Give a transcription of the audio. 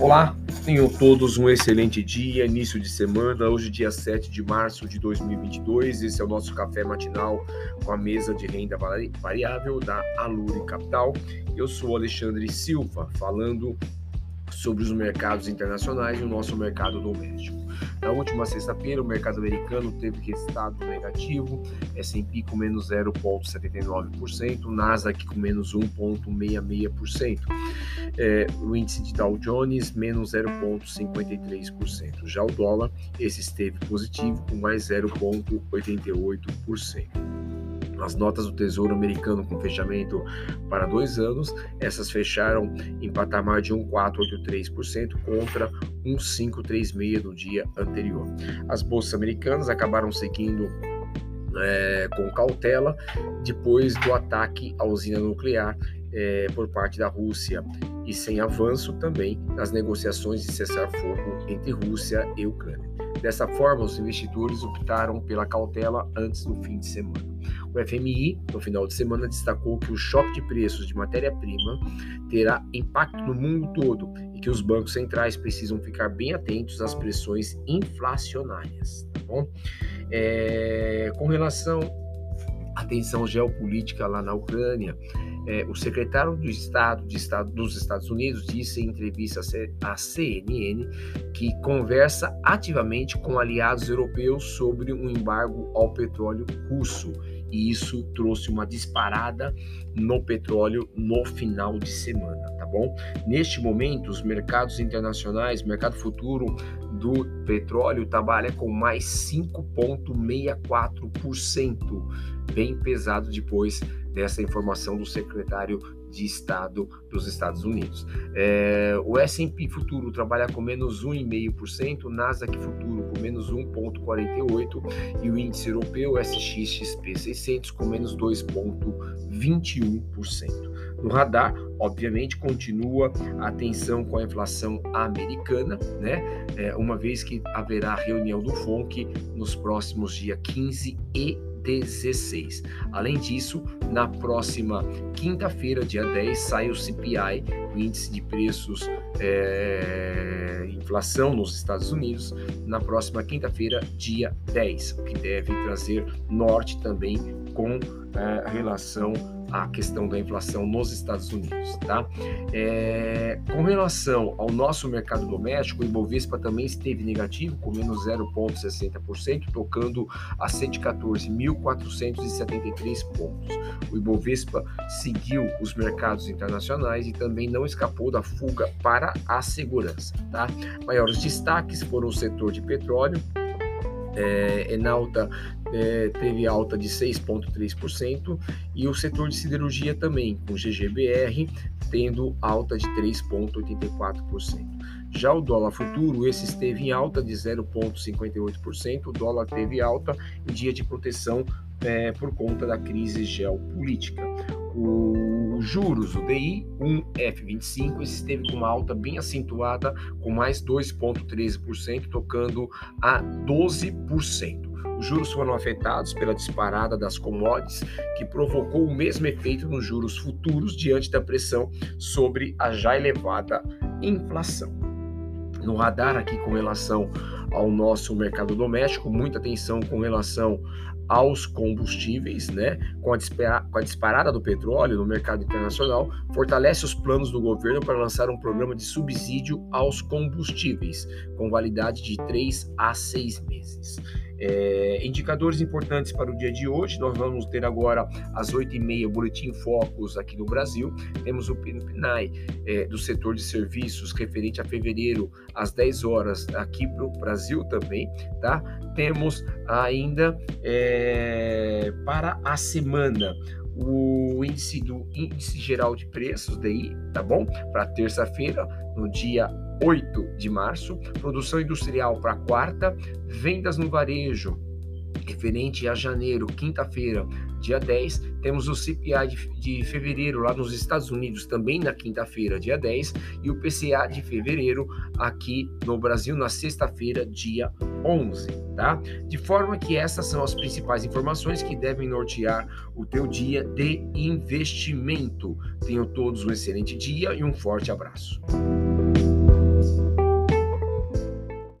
Olá, tenham todos um excelente dia, início de semana, hoje dia 7 de março de 2022, esse é o nosso café matinal com a mesa de renda variável da Alure Capital. Eu sou Alexandre Silva, falando sobre os mercados internacionais e o nosso mercado doméstico. Na última sexta-feira, o mercado americano teve resultado negativo, S&P com menos 0,79%, Nasdaq com menos 1,66%, é, o índice de Dow Jones menos 0,53%. Já o dólar, esse esteve positivo com mais 0,88%. As notas do Tesouro Americano com fechamento para dois anos, essas fecharam em patamar de 1,483% contra 1,536 no dia anterior. As bolsas americanas acabaram seguindo é, com cautela depois do ataque à usina nuclear é, por parte da Rússia e sem avanço também nas negociações de cessar-fogo entre Rússia e Ucrânia. Dessa forma, os investidores optaram pela cautela antes do fim de semana. O FMI, no final de semana, destacou que o choque de preços de matéria-prima terá impacto no mundo todo e que os bancos centrais precisam ficar bem atentos às pressões inflacionárias. Tá bom? É, com relação à tensão geopolítica lá na Ucrânia, é, o secretário do Estado, de Estado, dos Estados Unidos disse em entrevista à CNN que conversa ativamente com aliados europeus sobre um embargo ao petróleo russo e isso trouxe uma disparada no petróleo no final de semana, tá bom? Neste momento, os mercados internacionais, mercado futuro do petróleo trabalha com mais 5,64%, bem pesado depois dessa informação do secretário de Estado dos Estados Unidos. É, o S&P futuro trabalha com menos 1,5%, o Nasdaq futuro com menos 1,48% e o índice europeu SXXP 600 com menos 2,21%. No radar, obviamente, continua a tensão com a inflação americana, né? É, uma vez que haverá reunião do FONC nos próximos dias 15 e 16. Além disso, na próxima quinta-feira, dia 10, sai o CPI, o índice de preços é, inflação nos Estados Unidos, na próxima quinta-feira, dia 10, o que deve trazer norte também com é, relação a questão da inflação nos Estados Unidos, tá? É, com relação ao nosso mercado doméstico, o Ibovespa também esteve negativo, com menos 0,60%, tocando a 114.473 pontos. O Ibovespa seguiu os mercados internacionais e também não escapou da fuga para a segurança, tá? Maiores destaques foram o setor de petróleo, é, Enalta é, teve alta de 6,3% e o setor de siderurgia também, com GGBR tendo alta de 3,84%. Já o dólar futuro, esse esteve em alta de 0,58%, o dólar teve alta em dia de proteção é, por conta da crise geopolítica. O juros, o DI 1F25, esse esteve com uma alta bem acentuada, com mais 2,13%, tocando a 12%. Os juros foram afetados pela disparada das commodities, que provocou o mesmo efeito nos juros futuros diante da pressão sobre a já elevada inflação. No radar aqui com relação ao nosso mercado doméstico, muita atenção com relação aos combustíveis, né? Com a, disparada do petróleo no mercado internacional, fortalece os planos do governo para lançar um programa de subsídio aos combustíveis, com validade de 3 a 6 meses. É, indicadores importantes para o dia de hoje, nós vamos ter agora às 8h30 o Boletim Focus aqui no Brasil, temos o PNAE é, do setor de serviços referente a fevereiro às 10 horas aqui para o Brasil também, tá? Temos ainda é, para a semana o índice do índice geral de preços daí, tá bom? Para terça-feira, no dia 8 de março, produção industrial para quarta, vendas no varejo referente a janeiro, quinta-feira, dia 10, temos o CPI de, de, fevereiro lá nos Estados Unidos, também na quinta-feira, dia 10, e o PCA de fevereiro aqui no Brasil na sexta-feira, dia 11, tá? De forma que essas são as principais informações que devem nortear o teu dia de investimento. Tenham todos um excelente dia e um forte abraço.